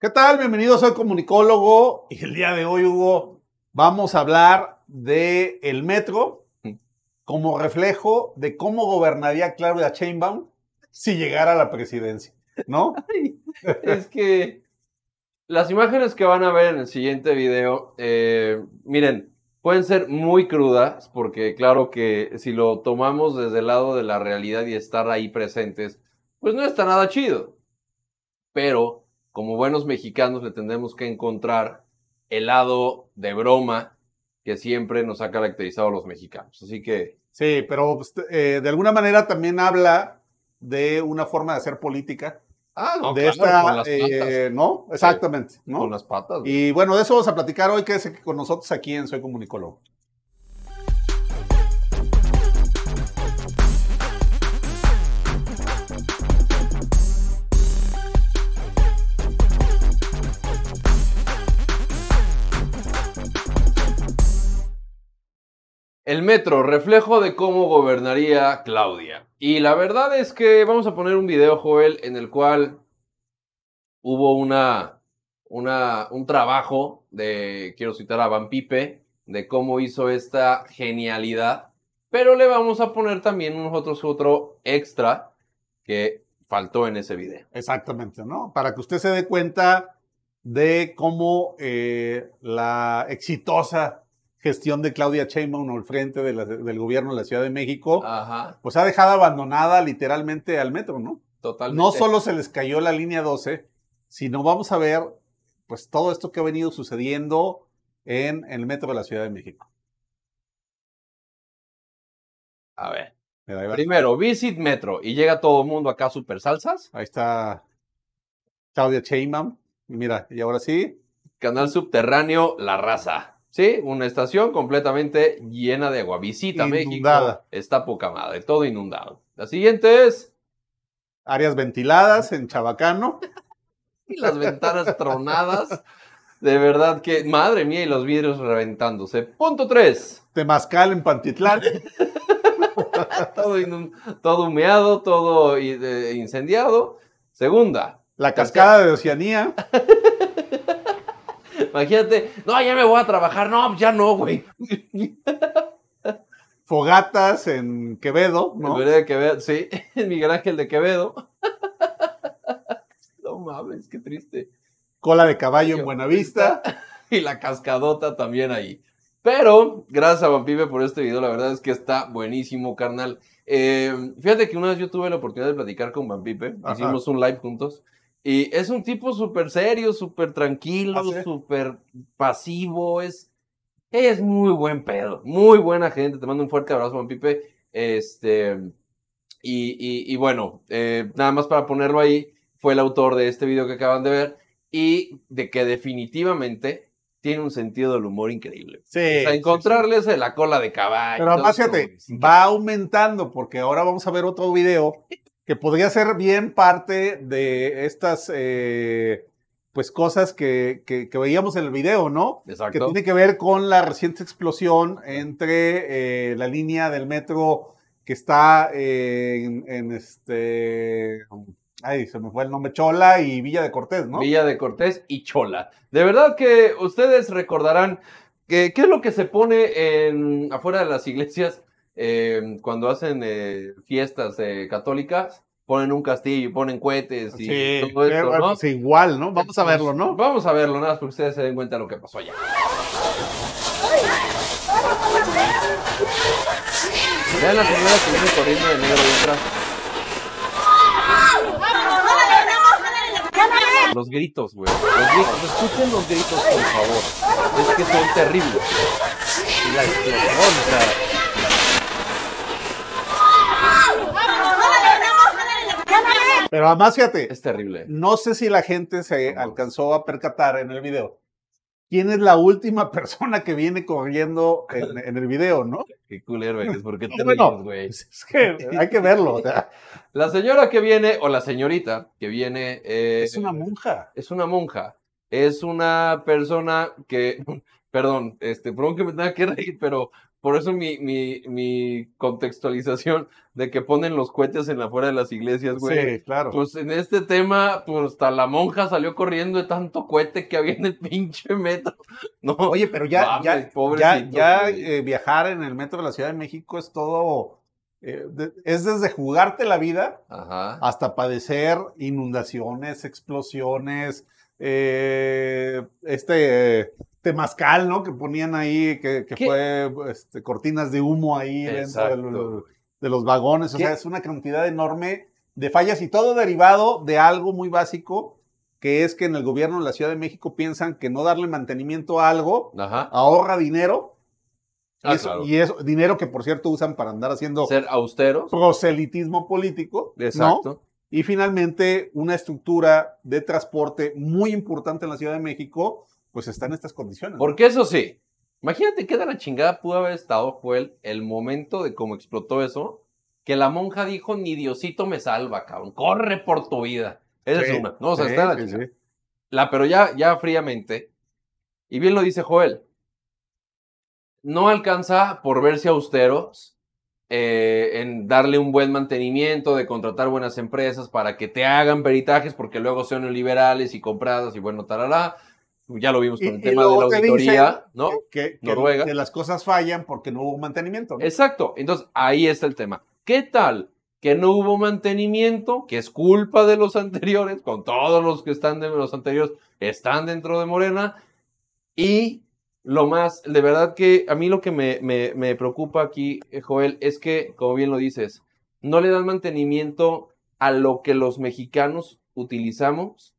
¿Qué tal? Bienvenidos, soy comunicólogo y el día de hoy, Hugo, vamos a hablar de el metro como reflejo de cómo gobernaría Claudia Sheinbaum si llegara a la presidencia, ¿no? es que las imágenes que van a ver en el siguiente video, eh, miren, pueden ser muy crudas, porque claro que si lo tomamos desde el lado de la realidad y estar ahí presentes, pues no está nada chido. Pero como buenos mexicanos le tendremos que encontrar el lado de broma que siempre nos ha caracterizado a los mexicanos. Así que... Sí, pero pues, eh, de alguna manera también habla de una forma de hacer política. Ah, no, de esta, eh, ¿no? Exactamente, ¿no? Con las patas. Y bueno, de eso vamos a platicar hoy, que es con nosotros aquí en Soy Comunicólogo. El metro, reflejo de cómo gobernaría Claudia. Y la verdad es que vamos a poner un video, Joel, en el cual hubo una, una, un trabajo de, quiero citar a Van Pipe, de cómo hizo esta genialidad. Pero le vamos a poner también nosotros otro extra que faltó en ese video. Exactamente, ¿no? Para que usted se dé cuenta de cómo eh, la exitosa gestión de Claudia Sheinbaum al frente del gobierno de la Ciudad de México, pues ha dejado abandonada literalmente al metro, ¿no? Totalmente. No solo se les cayó la línea 12, sino vamos a ver pues todo esto que ha venido sucediendo en, el metro de la Ciudad de México. A ver. Primero, Visit Metro y llega todo el mundo acá super salsas. Ahí está Claudia Sheinbaum. Mira, y ahora sí. Canal subterráneo La Raza. Sí, una estación completamente llena de agua. Visita Inundada. México. Está poca madre, todo inundado. La siguiente es. Áreas ventiladas en Chabacano. y las ventanas tronadas. De verdad que, madre mía, y los vidrios reventándose. Punto 3. Temazcal en Pantitlán. todo, todo, humeado, todo incendiado. Segunda. La cascada de Oceanía. Imagínate, no, ya me voy a trabajar. No, ya no, güey. Fogatas en Quevedo, ¿no? En de Quevedo, sí, en Miguel Ángel de Quevedo. No mames, qué triste. Cola de caballo en Buenavista. Y la cascadota también ahí. Pero, gracias a Vampipe por este video, la verdad es que está buenísimo, carnal. Eh, fíjate que una vez yo tuve la oportunidad de platicar con Vampipe, hicimos un live juntos. Y es un tipo súper serio, súper tranquilo, ¿Ah, súper pasivo. Es, es muy buen pedo, muy buena gente. Te mando un fuerte abrazo, Juan Pipe. Este, y, y, bueno, eh, nada más para ponerlo ahí, fue el autor de este video que acaban de ver y de que definitivamente tiene un sentido del humor increíble. Sí. O sea, encontrarles la cola de caballo. Pero además, fíjate, va aumentando porque ahora vamos a ver otro video que podría ser bien parte de estas eh, pues cosas que, que, veíamos en el video, ¿no? Exacto. Que tiene que ver con la reciente explosión entre eh, la línea del metro que está en, en, este... Ay, se me fue el nombre, Chola y Villa de Cortés, ¿no? Villa de Cortés y Chola. De verdad que ustedes recordarán que, qué es lo que se pone en, afuera de las iglesias eh, cuando hacen eh, fiestas eh, católicas, ponen un castillo, ponen cohetes y todo eso, ¿no? Pues igual, ¿no? Vamos a verlo, ¿no? Vamos a verlo, nada más porque ustedes se den cuenta de lo que pasó allá. Vean la señora que viene corriendo de negro detrás. Los gritos, güey. Los gritos. Escuchen los gritos, por favor. Es que son terribles. Y la explosión, o sea. Pero además, fíjate. Es terrible. No sé si la gente se alcanzó a percatar en el video. ¿Quién es la última persona que viene corriendo en, el video, no? Qué culero eres, porque te bueno, güey. Es que hay que verlo. La señora que viene, o la señorita que viene. Eh, es una monja. Es una monja. Es una persona que. Perdón, este, perdón que me tenga que reír, pero Por eso mi, mi, mi contextualización de que ponen los cohetes en la fuera de las iglesias, güey. Sí, claro. Pues en este tema, pues hasta la monja salió corriendo de tanto cohete que había en el pinche metro. No, Oye, pero ya, ya, ya, ya eh, viajar en el metro de la Ciudad de México es todo, eh, es desde jugarte la vida hasta padecer inundaciones, explosiones, eh, este temazcal, ¿no? Que ponían ahí, que, fue este, cortinas de humo ahí dentro de los, vagones. O sea, es una cantidad enorme de fallas y todo derivado de algo muy básico, que es que en el gobierno de la Ciudad de México piensan que no darle mantenimiento a algo ahorra dinero. y, ah, eso, y eso, dinero que por cierto usan para andar haciendo... Ser austeros. Proselitismo político. Exacto. Y finalmente, una estructura de transporte muy importante en la Ciudad de México, pues está en estas condiciones. Porque eso sí, imagínate qué de la chingada pudo haber estado, Joel, el momento de cómo explotó eso, que la monja dijo, ni Diosito me salva, cabrón, corre por tu vida. Esa es una, ¿no? O sea, está la La, pero ya, ya fríamente, y bien lo dice Joel, no alcanza por verse austeros eh, en darle un buen mantenimiento, de contratar buenas empresas para que te hagan peritajes, porque luego son liberales y compradas y bueno, tarará. Ya lo vimos con el tema de la auditoría, ¿no? Que, Noruega. Que las cosas fallan porque no hubo mantenimiento. Exacto. Entonces, ahí está el tema. ¿Qué tal que no hubo mantenimiento, que es culpa de los anteriores, con todos los que están de los anteriores, están dentro de Morena, y lo más, de verdad que a mí lo que me, me, preocupa aquí, eh, Joel, es que, como bien lo dices, no le dan mantenimiento a lo que los mexicanos utilizamos,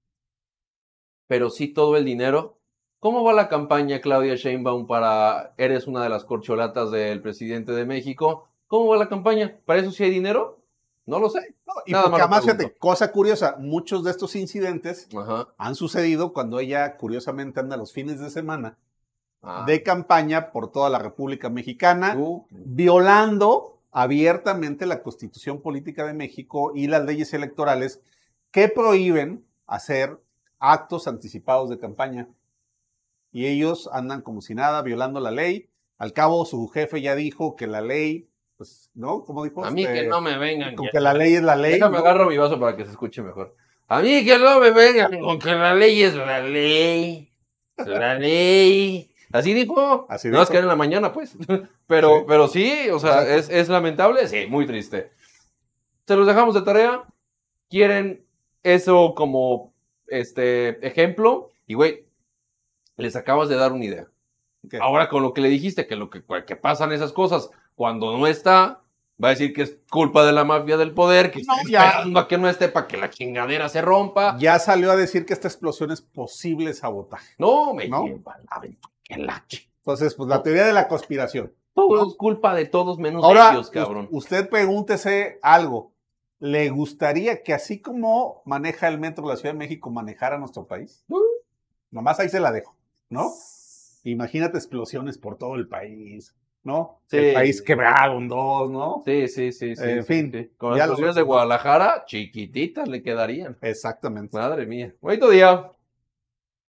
pero sí todo el dinero. ¿Cómo va la campaña, Claudia Sheinbaum, para eres una de las corcholatas del presidente de México? ¿Cómo va la campaña? ¿Para eso sí hay dinero? No lo sé. y porque además, fíjate, cosa curiosa, muchos de estos incidentes han sucedido cuando ella curiosamente anda los fines de semana Ah. de campaña por toda la República Mexicana, uh. violando abiertamente la Constitución Política de México y las leyes electorales que prohíben hacer actos anticipados de campaña. Y ellos andan como si nada, violando la ley. Al cabo, su jefe ya dijo que la ley, pues, ¿no? ¿Cómo dijo? A mí que este, no me vengan. Con que la ley es la ley. Déjame agarro mi vaso para que se escuche mejor. A mí que no me vengan con que la ley es la ley. La ley. Así dijo. Así no es que era en la mañana, pues. Pero sí, pero sí o sea, es, es, lamentable. Sí, muy triste. Se los dejamos de tarea. Quieren eso como este ejemplo. Y güey, les acabas de dar una idea. Ahora con lo que le dijiste, que lo que, que pasan esas cosas cuando no está, va a decir que es culpa de la mafia del poder, que está esperando a que no esté para que la chingadera se rompa. Ya salió a decir que esta explosión es posible sabotaje. No, me ¿no? lleva entonces, pues la teoría de la conspiración. Todo es culpa de todos menos de ellos, cabrón. Usted pregúntese algo. ¿Le gustaría que así como maneja el metro de la Ciudad de México, manejara nuestro país? Uh. Nomás ahí se la dejo, ¿no? Imagínate explosiones por todo el país, ¿no? Sí. El país quebrado en dos, ¿no? Sí, sí, sí. sí en fin. Con las explosiones de Guadalajara, chiquititas le quedarían. Exactamente. Madre mía. Bonito día.